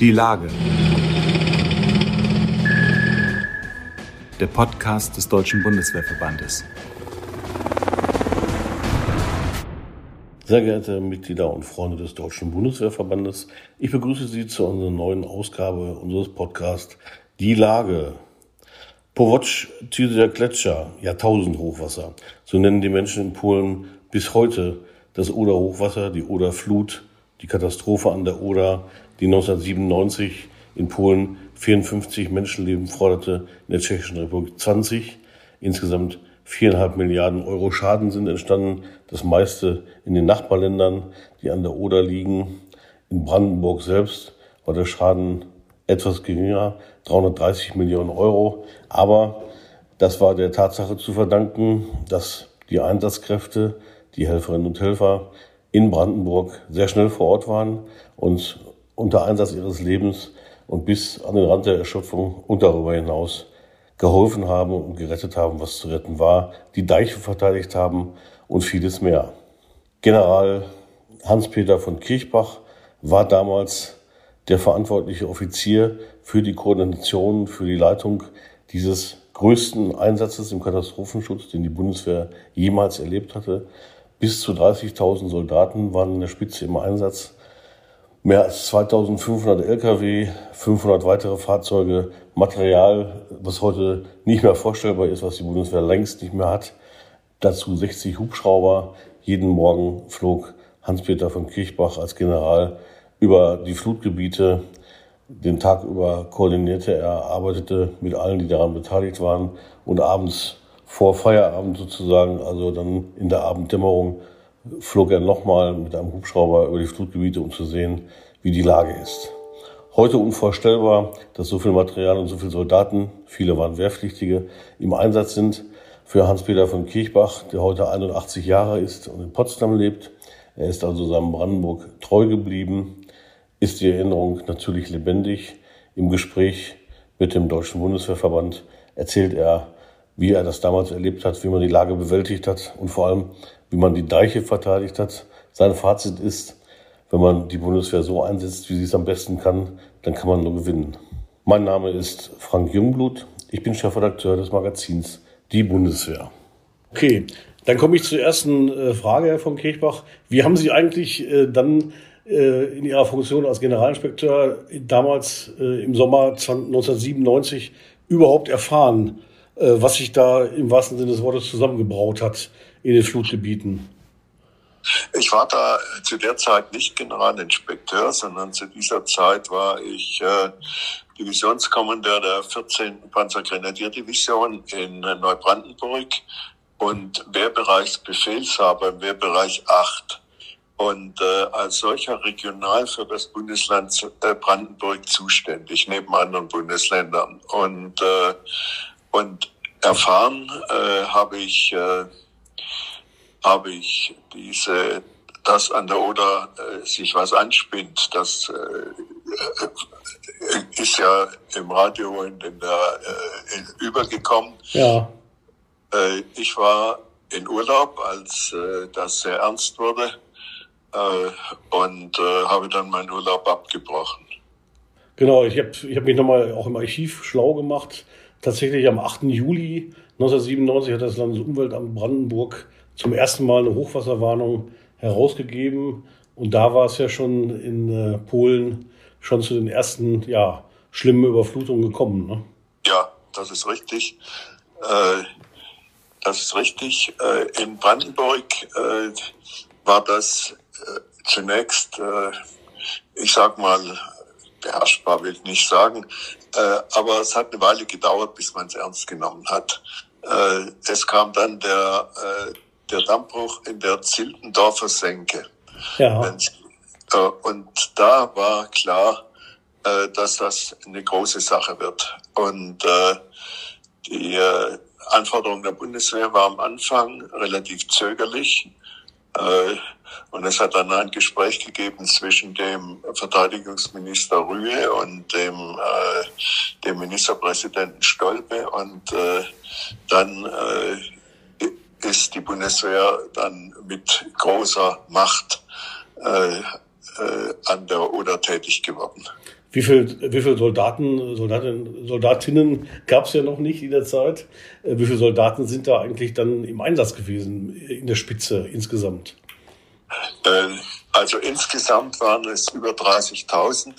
Die Lage. Der Podcast des Deutschen Bundeswehrverbandes. Sehr geehrte Mitglieder und Freunde des Deutschen Bundeswehrverbandes, ich begrüße Sie zu unserer neuen Ausgabe unseres Podcasts Die Lage. Powocz, der Gletscher, Jahrtausendhochwasser. So nennen die Menschen in Polen bis heute das Oder-Hochwasser, die Oder-Flut, die Katastrophe an der Oder, die 1997 in Polen 54 Menschenleben forderte, in der Tschechischen Republik 20. Insgesamt viereinhalb Milliarden Euro Schaden sind entstanden, das meiste in den Nachbarländern, die an der Oder liegen. In Brandenburg selbst war der Schaden etwas geringer, 330 Millionen Euro. Aber das war der Tatsache zu verdanken, dass die Einsatzkräfte, die Helferinnen und Helfer in Brandenburg sehr schnell vor Ort waren und unter Einsatz ihres Lebens und bis an den Rand der Erschöpfung und darüber hinaus geholfen haben und gerettet haben, was zu retten war, die Deiche verteidigt haben und vieles mehr. General Hans-Peter von Kirchbach war damals der verantwortliche Offizier für die Koordination, für die Leitung dieses größten Einsatzes im Katastrophenschutz, den die Bundeswehr jemals erlebt hatte. Bis zu 30.000 Soldaten waren in der Spitze im Einsatz. Mehr als 2500 Lkw, 500 weitere Fahrzeuge, Material, was heute nicht mehr vorstellbar ist, was die Bundeswehr längst nicht mehr hat. Dazu 60 Hubschrauber. Jeden Morgen flog Hans-Peter von Kirchbach als General über die Flutgebiete. Den Tag über koordinierte er, arbeitete mit allen, die daran beteiligt waren und abends vor Feierabend sozusagen, also dann in der Abenddämmerung, flog er nochmal mit einem Hubschrauber über die Flutgebiete, um zu sehen, wie die Lage ist. Heute unvorstellbar, dass so viel Material und so viele Soldaten, viele waren Wehrpflichtige, im Einsatz sind. Für Hans-Peter von Kirchbach, der heute 81 Jahre ist und in Potsdam lebt. Er ist also seinem Brandenburg treu geblieben, ist die Erinnerung natürlich lebendig. Im Gespräch mit dem Deutschen Bundeswehrverband erzählt er, wie er das damals erlebt hat, wie man die Lage bewältigt hat und vor allem, wie man die Deiche verteidigt hat. Sein Fazit ist, wenn man die Bundeswehr so einsetzt, wie sie es am besten kann, dann kann man nur gewinnen. Mein Name ist Frank Jungblut. Ich bin Chefredakteur des Magazins Die Bundeswehr. Okay, dann komme ich zur ersten äh, Frage, Herr von Kirchbach. Wie haben Sie eigentlich äh, dann äh, in ihrer Funktion als Generalinspekteur damals im Sommer 1997 überhaupt erfahren, was sich da im wahrsten Sinne des Wortes zusammengebraut hat in den Flutgebieten? Ich war da zu der Zeit nicht Generalinspekteur, sondern zu dieser Zeit war ich äh, Divisionskommandeur der 14. Panzergrenadierdivision in Neubrandenburg und Wehrbereichsbefehlshaber im Wehrbereich 8 und äh, als solcher regional für das Bundesland äh, Brandenburg zuständig, neben anderen Bundesländern. Und, äh, und erfahren äh, habe ich, äh, habe ich diese, dass an der Oder äh, sich was anspinnt. Das äh, ist ja im Radio in, in der, äh, übergekommen. Ja. Äh, ich war in Urlaub, als äh, das sehr ernst wurde äh, und habe dann meinen Urlaub abgebrochen. Genau, ich habe ich hab mich nochmal auch im Archiv schlau gemacht. Tatsächlich am 8. Juli 1997 hat das Landesumweltamt Brandenburg zum ersten Mal eine Hochwasserwarnung herausgegeben. Und da war es ja schon in äh, Polen schon zu den ersten ja, schlimmen Überflutungen gekommen. Ne? Ja, das ist richtig. Äh, das ist richtig. Äh, in Brandenburg war das zunächst, ich sag mal, beherrschbar will ich nicht sagen, aber es hat eine Weile gedauert, bis man es ernst genommen hat. Äh, es kam dann der, äh, der Dammbruch in der Zildendorfer Senke. Ja. Äh, und da war klar, äh, dass das eine große Sache wird. Und äh, die äh, Anforderung der Bundeswehr war am Anfang relativ zögerlich. Äh, und es hat dann ein Gespräch gegeben zwischen dem Verteidigungsminister Rühe und dem, äh, dem Ministerpräsidenten Stolpe. Und äh, dann äh, ist die Bundeswehr dann mit großer Macht äh, äh, an der Oder tätig geworden. Wie viele wie viel Soldaten, Soldaten, Soldatinnen gab es ja noch nicht in der Zeit? Äh, wie viele Soldaten sind da eigentlich dann im Einsatz gewesen in der Spitze insgesamt? Äh, also insgesamt waren es über 30.000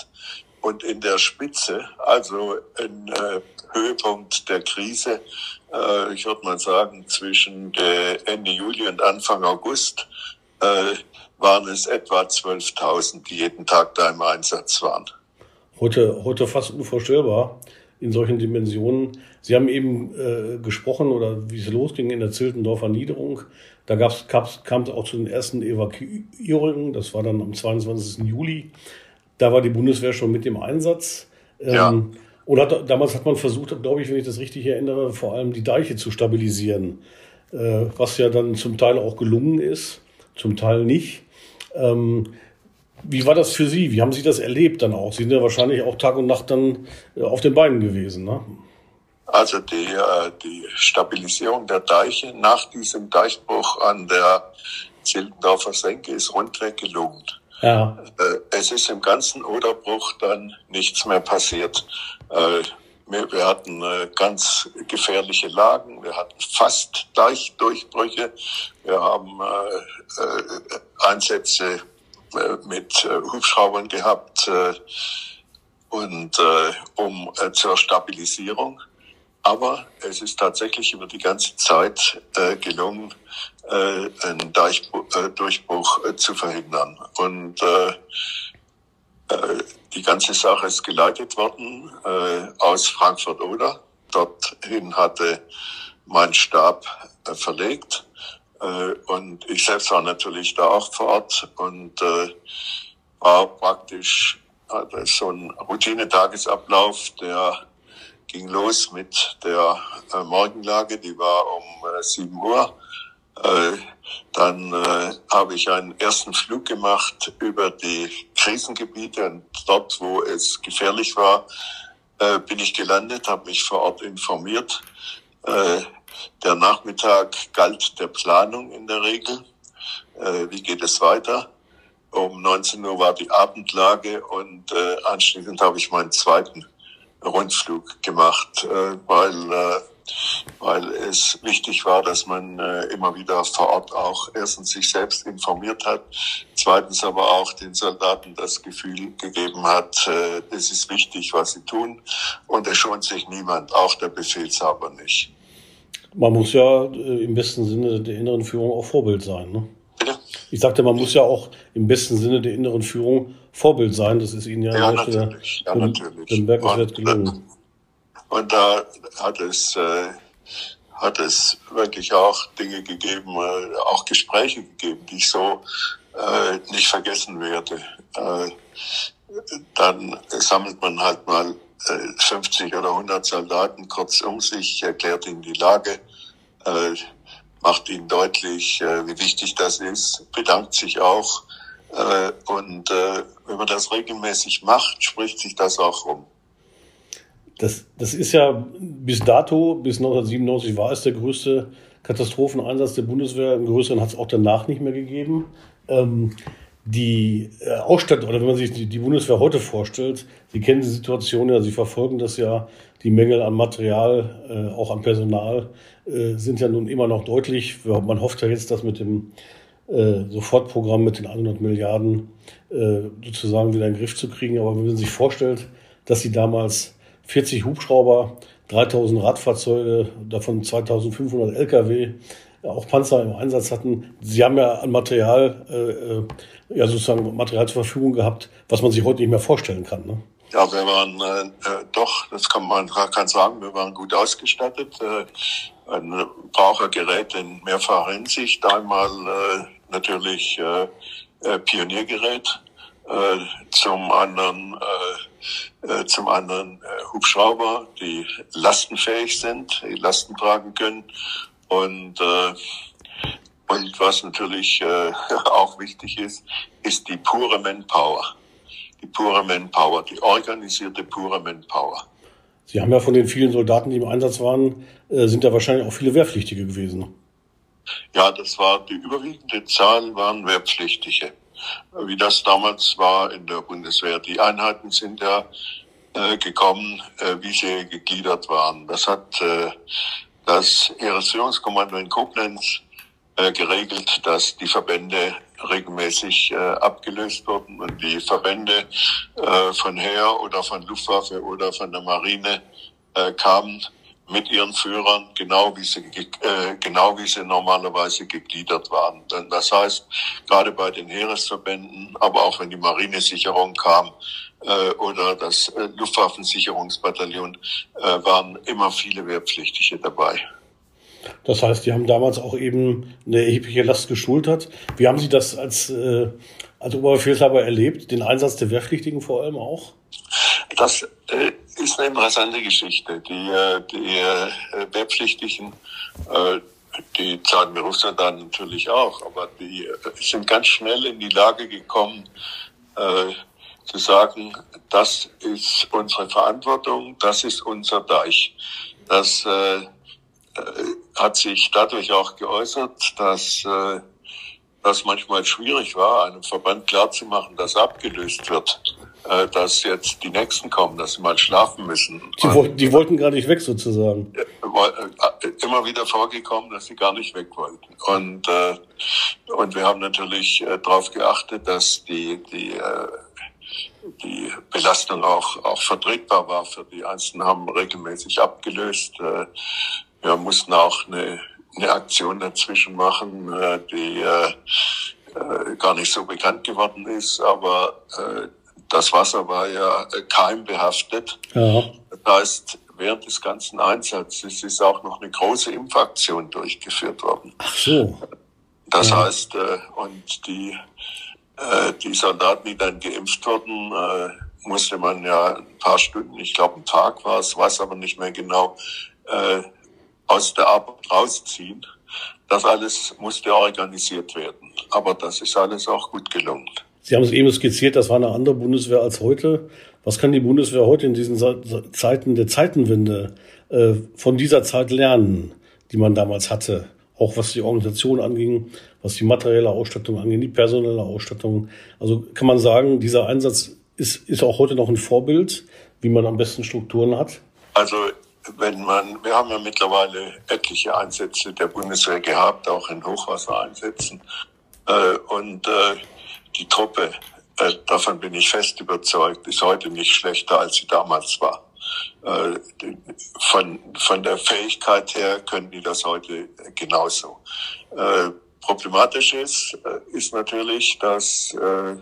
und in der Spitze, also ein äh, Höhepunkt der Krise, äh, ich würde mal sagen zwischen Ende Juli und Anfang August, äh, waren es etwa 12.000, die jeden Tag da im Einsatz waren heute, heute fast unvorstellbar in solchen Dimensionen. Sie haben eben äh, gesprochen oder wie es losging in der Ziltendorfer Niederung. Da gab's, gab's, kam es auch zu den ersten Evakuierungen. Das war dann am 22. Juli. Da war die Bundeswehr schon mit dem Einsatz. Ähm, ja. Und hat, damals hat man versucht, glaube ich, wenn ich das richtig erinnere, vor allem die Deiche zu stabilisieren. Äh, was ja dann zum Teil auch gelungen ist, zum Teil nicht. Ähm, wie war das für Sie? Wie haben Sie das erlebt dann auch? Sie sind ja wahrscheinlich auch Tag und Nacht dann äh, auf den Beinen gewesen, ne? Also die, äh, die Stabilisierung der Deiche nach diesem Deichbruch an der Zildendorfer Senke ist rundweg gelungen. Ja. Äh, es ist im ganzen Oderbruch dann nichts mehr passiert. Wir hatten ganz gefährliche Lagen, wir hatten fast Deichdurchbrüche, wir haben Einsätze mit äh, Hubschraubern gehabt äh, und um zur Stabilisierung. Aber es ist tatsächlich über die ganze Zeit gelungen, einen Durchbruch zu verhindern. Und die ganze Sache ist geleitet worden aus Frankfurt-Oder. Dorthin hatte mein Stab verlegt. Äh, und ich selbst war natürlich da auch vor Ort und äh, war praktisch hatte so ein Routine-Tagesablauf, der ging los mit der äh, Morgenlage, die war um äh, 7 Uhr. Äh, dann äh, habe ich einen ersten Flug gemacht über die Krisengebiete und dort, wo es gefährlich war, äh, bin ich gelandet, habe mich vor Ort informiert. Äh, der Nachmittag galt der Planung in der Regel. Äh, wie geht es weiter? Um 19 Uhr war die Abendlage und äh, anschließend habe ich meinen zweiten Rundflug gemacht, äh, weil, äh, weil es wichtig war, dass man äh, immer wieder vor Ort auch erstens sich selbst informiert hat, zweitens aber auch den Soldaten das Gefühl gegeben hat, äh, es ist wichtig, was sie tun und es schont sich niemand, auch der Befehlshaber nicht. Man muss ja äh, im besten Sinne der inneren Führung auch Vorbild sein. Ne? Ich sagte, man muss ja auch im besten Sinne der inneren Führung Vorbild sein. Das ist Ihnen ja, ja natürlich. Ja, natürlich. Dem Bergenswert gelungen. Und da hat es, äh, hat es wirklich auch Dinge gegeben, äh, auch Gespräche gegeben, die ich so äh, nicht vergessen werde. Äh, dann sammelt man halt mal 50 oder 100 Soldaten kurz um sich, erklärt ihnen die Lage, äh, macht ihnen deutlich, äh, wie wichtig das ist, bedankt sich auch. Äh, und wenn man das regelmäßig macht, spricht sich das auch rum. Das, das ist ja bis dato, bis 1997 war es der größte Katastropheneinsatz der Bundeswehr. Im größeren hat es auch danach nicht mehr gegeben. Ähm, die äh, Ausstattung, oder wenn man sich die, Bundeswehr heute vorstellt, Sie kennen die Situation ja, Sie verfolgen das ja, die Mängel an Material, äh, auch an Personal, äh, sind ja nun immer noch deutlich. Man hofft ja jetzt, dass mit dem Sofortprogramm mit den 100 Milliarden sozusagen wieder in den Griff zu kriegen. Aber wenn man sich vorstellt, dass Sie damals 40 Hubschrauber, 3000 Radfahrzeuge, davon 2500 Lkw, auch Panzer im Einsatz hatten. Sie haben ja an Material, äh, äh ja sozusagen Material zur Verfügung gehabt, was man sich heute nicht mehr vorstellen kann. Ne? Ja, wir waren äh, äh doch, das kann man kann sagen, wir waren gut ausgestattet. Äh, ein Brauchergerät in mehrfacher Hinsicht. Einmal äh, natürlich äh, äh, Pioniergerät, äh, zum anderen äh, zum anderen Hubschrauber, die lastenfähig sind, die Lasten tragen können und äh, und was natürlich äh, auch wichtig ist, ist die pure Manpower. Die pure Manpower, die organisierte pure Manpower. Sie haben ja von den vielen Soldaten, die im Einsatz waren, äh, sind da wahrscheinlich auch viele Wehrpflichtige gewesen. Ja, das war die überwiegende Zahl waren Wehrpflichtige. wie das damals war in der Bundeswehr. Die Einheiten sind ja äh, gekommen, äh, wie sie gegliedert waren. Das hat äh, das Heeresführungskommando in Koblenz äh, geregelt, dass die Verbände regelmäßig äh, abgelöst wurden und die Verbände äh, von Heer oder von Luftwaffe oder von der Marine äh, kamen mit ihren Führern, genau wie sie, äh, genau wie sie normalerweise gegliedert waren. Denn das heißt, gerade bei den Heeresverbänden, aber auch wenn die Marinesicherung kam äh, oder das äh, Luftwaffensicherungsbataillon, äh, waren immer viele Wehrpflichtige dabei. Das heißt, die haben damals auch eben eine erhebliche Last geschultert. Wie haben Sie das als, äh, als Oberbefehlshaber erlebt, den Einsatz der Wehrpflichtigen vor allem auch? Das äh, ist eine interessante Geschichte. Die, äh, die äh, Wehrpflichtigen, äh, die zahlen wir Russland dann natürlich auch, aber die sind ganz schnell in die Lage gekommen, zu sagen, das ist unsere Verantwortung, das ist unser Deich. Das äh hat sich dadurch auch geäußert, dass äh, das manchmal schwierig war, einem Verband klarzumachen, dass abgelöst wird, äh, dass jetzt die Nächsten kommen, dass sie mal schlafen müssen. Die, wollten, die wollten gar nicht weg sozusagen. Äh, immer wieder vorgekommen, dass sie gar nicht weg wollten. Und, äh, und wir haben natürlich äh, darauf geachtet, dass die, die, äh, die Belastung auch, auch vertretbar war für die Einzelnen, haben regelmäßig abgelöst. Äh, wir mussten auch eine eine Aktion dazwischen machen, äh, die äh, äh, gar nicht so bekannt geworden ist, aber äh, das Wasser war ja äh, keimbehaftet. Ja. Das heißt, während des ganzen Einsatzes ist auch noch eine große Impfaktion durchgeführt worden. Ach so. Das ja. heißt, äh, und die, äh, die Soldaten, die dann geimpft wurden, äh, musste man ja ein paar Stunden, ich glaube ein Tag war es, weiß aber nicht mehr genau, äh, aus der Arbeit rausziehen. Das alles musste organisiert werden. Aber das ist alles auch gut gelungen. Sie haben es eben skizziert, das war eine andere Bundeswehr als heute. Was kann die Bundeswehr heute in diesen Zeiten der Zeitenwende äh, von dieser Zeit lernen, die man damals hatte? Auch was die Organisation anging, was die materielle Ausstattung anging, die personelle Ausstattung. Also kann man sagen, dieser Einsatz ist, ist auch heute noch ein Vorbild, wie man am besten Strukturen hat? Also wenn man, wir haben ja mittlerweile etliche Einsätze der Bundeswehr gehabt, auch in Hochwassereinsätzen. Äh, und äh, die Truppe, äh, davon bin ich fest überzeugt, ist heute nicht schlechter, als sie damals war. Äh, von, von der Fähigkeit her können die das heute genauso. Äh, problematisch ist, äh, ist natürlich, dass äh,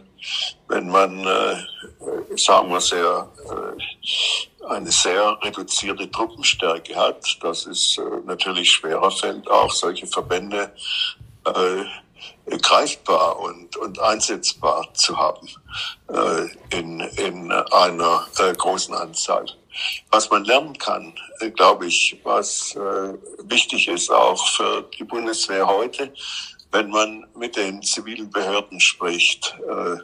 wenn man, äh, sagen wir sehr, äh, eine sehr reduzierte Truppenstärke hat, dass es äh, natürlich schwerer fällt, auch solche Verbände äh, greifbar und, und einsetzbar zu haben äh, in, in einer äh, großen Anzahl. Was man lernen kann, äh, glaube ich, was äh, wichtig ist auch für die Bundeswehr heute, wenn man mit den zivilen Behörden spricht. Äh,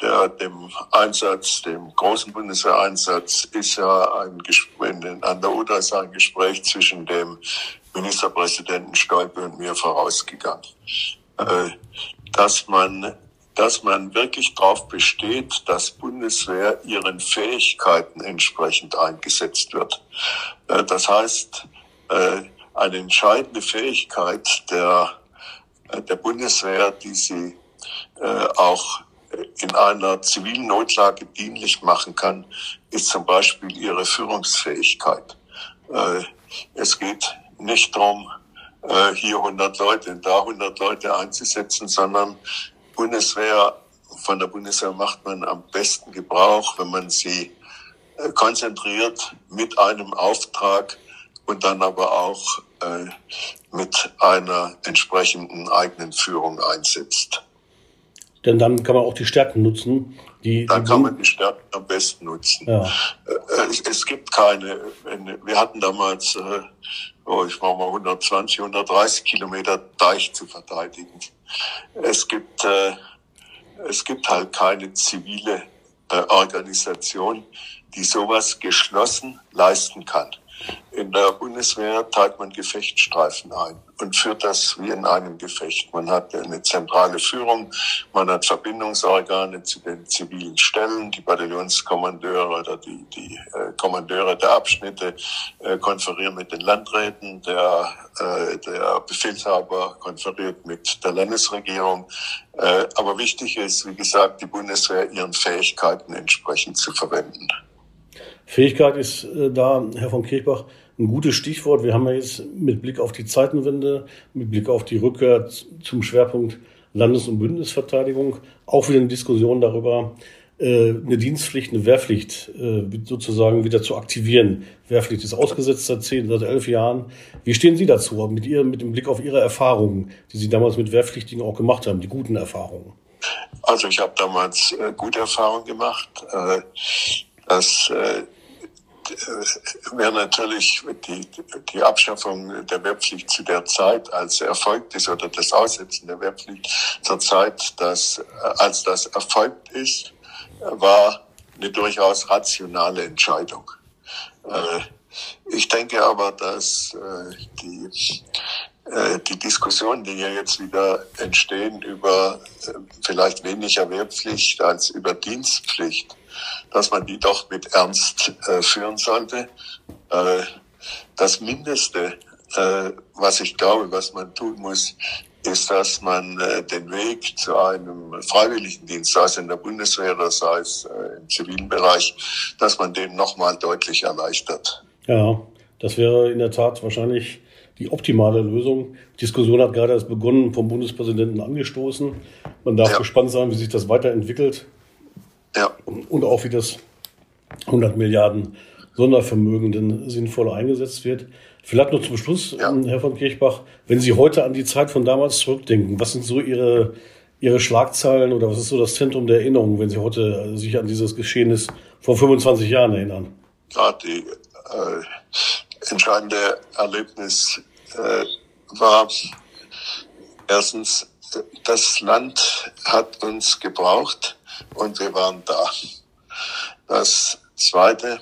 der, dem Einsatz, dem großen Bundeswehreinsatz, ist ja ein Gespräch, an der UDA ist ein Gespräch zwischen dem Ministerpräsidenten Stolpe und mir vorausgegangen. Äh, dass man, dass man wirklich darauf besteht, dass Bundeswehr ihren Fähigkeiten entsprechend eingesetzt wird. Äh, das heißt, äh, eine entscheidende Fähigkeit der der Bundeswehr, die sie auch in einer zivilen Notlage dienlich machen kann, ist zum Beispiel ihre Führungsfähigkeit. Äh, es geht nicht darum, äh, hier 100 Leute da 100 Leute einzusetzen, sondern Bundeswehr, von der Bundeswehr macht man am besten Gebrauch, wenn man sie äh, konzentriert mit einem Auftrag und dann aber auch äh, mit einer entsprechenden eigenen Führung einsetzt. Denn dann kann man auch die Stärken nutzen. Die, dann die kann man die Stärken am besten nutzen. Ja. Äh, es, es, gibt keine, wir hatten damals, äh, oh, ich mache mal 120, 130 Kilometer Deich zu verteidigen. Es gibt, äh, es gibt halt keine zivile Organisation, die sowas geschlossen leisten kann. In der Bundeswehr teilt man Gefechtsstreifen ein und führt das wie in einem Gefecht. Man hat eine zentrale Führung, man hat Verbindungsorgane zu den zivilen Stellen, die Bataillonskommandeure oder die, die äh, Kommandeure der Abschnitte äh, konferieren mit den Landräten, der, äh, der Befehlshaber konferiert mit der Landesregierung. Äh, aber wichtig ist, wie gesagt, die Bundeswehr ihren Fähigkeiten entsprechend zu verwenden. Fähigkeit ist äh, da, Herr von Kirchbach, ein gutes Stichwort. Wir haben ja jetzt mit Blick auf die Zeitenwende, mit Blick auf die Rückkehr zum Schwerpunkt Landes- und Bündnisverteidigung auch wieder eine Diskussion darüber, äh, eine Dienstpflicht, eine Wehrpflicht äh, sozusagen wieder zu aktivieren. Wehrpflicht ist ausgesetzt seit zehn, seit elf Jahren. Wie stehen Sie dazu, mit ihr, mit dem Blick auf Ihre Erfahrungen, die Sie damals mit Wehrpflichtigen auch gemacht haben, die guten Erfahrungen? Also ich habe damals äh, gute Erfahrungen gemacht. Äh, dass äh, wäre natürlich die, die Abschaffung der Wehrpflicht zu der Zeit, als erfolgt ist, oder das Aussetzen der Wehrpflicht zur Zeit, dass, als das erfolgt ist, war eine durchaus rationale Entscheidung. Äh, ich denke aber, dass äh, die, äh, die Diskussionen, die ja jetzt wieder entstehen über vielleicht weniger Wehrpflicht als über Dienstpflicht, dass man die doch mit Ernst äh, führen sollte. Äh, das Mindeste, äh, was ich glaube, was man tun muss, ist, dass man äh, den Weg zu einem Freiwilligendienst, sei es in der Bundeswehr oder sei es äh, im zivilen Bereich, dass man den nochmal deutlich erleichtert. Ja, das wäre in der Tat wahrscheinlich die optimale Lösung. Die Diskussion hat gerade erst begonnen, vom Bundespräsidenten angestoßen. Man darf ja. gespannt sein, wie sich das weiterentwickelt. Ja. Und auch wie das 100 Milliarden Sondervermögen denn sinnvoll eingesetzt wird. Vielleicht noch zum Schluss, ja. Ähm, Herr von Kirchbach, wenn Sie heute an die Zeit von damals zurückdenken, was sind so Ihre, Ihre Schlagzeilen oder was ist so das Zentrum der Erinnerung, wenn Sie heute sich an dieses Geschehnis vor 25 Jahren erinnern? Ja, die äh, entscheidende Erlebnis äh, war erstens, das Land hat uns gebraucht und wir waren da. Das Zweite,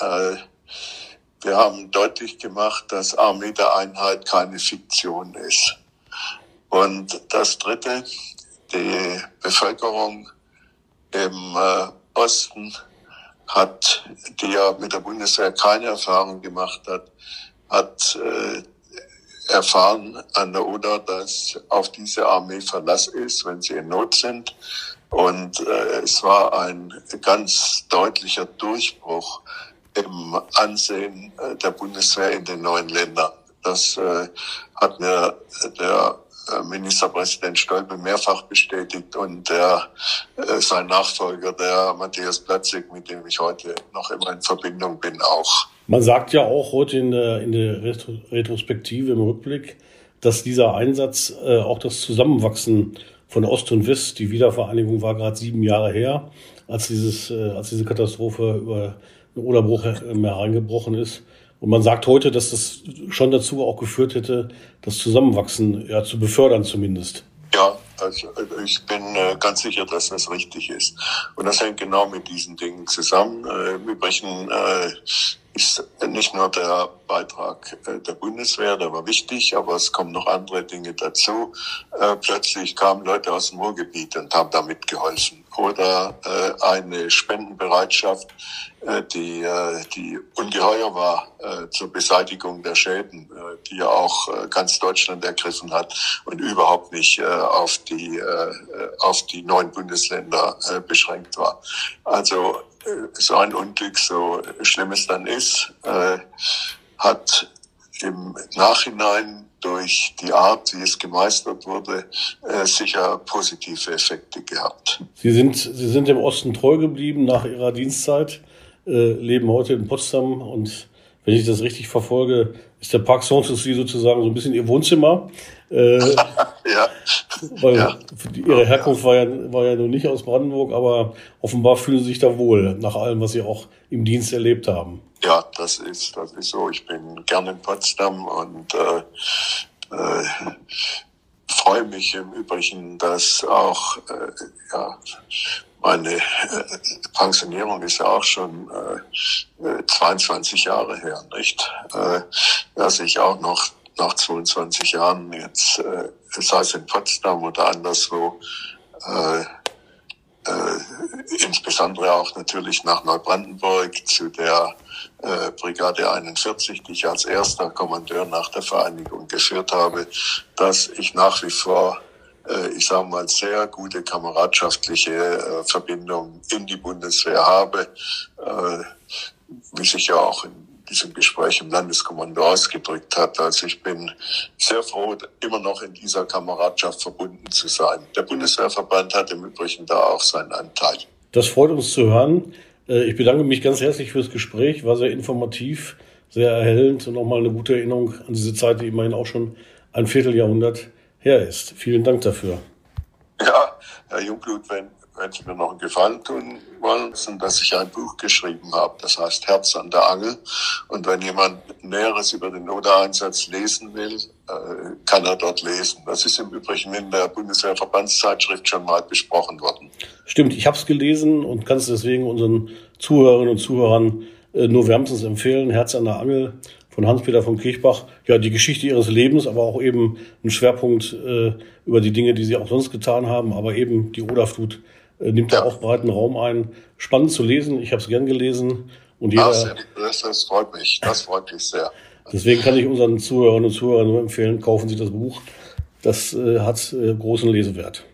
äh, wir haben deutlich gemacht, dass Armee der Einheit keine Fiktion ist. Und das Dritte, die Bevölkerung im äh, Osten hat, die ja mit der Bundeswehr keine Erfahrung gemacht hat, hat äh, erfahren an der Oder, dass auf diese Armee Verlass ist, wenn sie in Not sind. Und äh, es war ein ganz deutlicher Durchbruch im Ansehen äh, der Bundeswehr in den neuen Ländern. Das äh, hat mir der äh, Ministerpräsident Stolpe mehrfach bestätigt und der, äh, sein Nachfolger, der Matthias Platzig, mit dem ich heute noch immer in Verbindung bin, auch. Man sagt ja auch heute in der, in der Retrospektive im Rückblick, dass dieser Einsatz äh, auch das Zusammenwachsen von Ost und West. Die Wiedervereinigung war gerade sieben Jahre her, als, dieses, äh, als diese Katastrophe über den Oderbruch hereingebrochen ist. Und man sagt heute, dass das schon dazu auch geführt hätte, das Zusammenwachsen ja, zu befördern zumindest. Ja, also, also ich bin äh, ganz sicher, dass das richtig ist. Und das hängt genau mit diesen Dingen zusammen. Äh, Übrigen äh, ist nicht nur der Beitrag äh, der Bundeswehr, der war wichtig, aber es kommen noch andere Dinge dazu. Äh, plötzlich kamen Leute aus dem Ruhrgebiet und haben damit geholfen. Oder äh, eine Spendenbereitschaft, die, die ungeheuer war zur Beseitigung der Schäden, die ja auch ganz Deutschland ergriffen hat und überhaupt nicht auf die, auf die neuen Bundesländer beschränkt war. Also so ein Unglück, so schlimm es dann ist, äh, hat im Nachhinein durch die Art, wie es gemeistert wurde, äh, sicher positive Effekte gehabt. Sie sind, Sie sind dem Osten treu geblieben nach Ihrer Dienstzeit, äh, leben heute in Potsdam und wenn ich das richtig verfolge, ist der Park Sanssouci sozusagen so ein bisschen Ihr Wohnzimmer. Äh, ja. Weil ja. Ihre Herkunft war ja, war ja nun nicht aus Brandenburg, aber offenbar fühlen Sie sich da wohl, nach allem, was Sie auch im Dienst erlebt haben. Ja, das ist, das ist so. Ich bin gerne in Potsdam und äh, äh, freue mich im Übrigen, dass auch äh, ja, meine äh, Pensionierung ist ja auch schon äh, 22 äh, Jahre her, nicht? Äh, dass ich auch noch nach 22 Jahren jetzt, äh, sei es in Potsdam oder anderswo, äh, äh, insbesondere auch natürlich nach Neubrandenburg zu der äh, Brigade 41, die ich als erster Kommandeur nach der Vereinigung geführt habe, dass ich nach wie vor äh, ich sage mal, sehr gute kameradschaftliche äh, Verbindung in die Bundeswehr habe, äh, wie sich ja auch in diesem Gespräch im Landeskommando ausgedrückt hat. Also ich bin sehr froh, immer noch in dieser Kameradschaft verbunden zu sein. Der Bundeswehrverband hat im Übrigen da auch seinen Anteil. Das freut uns zu hören. Äh, ich bedanke mich ganz herzlich fürs Gespräch, war sehr informativ, sehr erhellend und nochmal eine gute Erinnerung an diese Zeit, die immerhin auch schon ein Vierteljahrhundert her ist. Vielen Dank dafür. Ja, Herr Jungblut, wenn, wenn Sie mir noch einen Gefallen tun wollen, sind, dass ich ein Buch geschrieben habe, das heißt Herz an der Angel. Und wenn jemand Näheres über den Oder-Einsatz lesen will, äh, kann er dort lesen. Das ist im Übrigen in der Bundeswehrverbandszeitschrift schon mal besprochen worden. Stimmt, ich habe es gelesen und kann es deswegen unseren Zuhörerinnen und Zuhörern äh, nur wärmstens empfehlen. Herz an der Angel von Hans-Peter von Kirchbach. Ja, die Geschichte ihres Lebens, aber auch eben ein Schwerpunkt äh, über die Dinge, die sie auch sonst getan haben. Aber eben die Oderflut nimmt ja. da auch breiten Raum ein. Spannend zu lesen. Ich habe es gern gelesen. Und jeder, Ach, das, das freut mich. Das freut mich sehr. Deswegen kann ich unseren Zuhörern und Zuhörern nur empfehlen, kaufen Sie das Buch. Das äh, hat äh, großen Lesewert.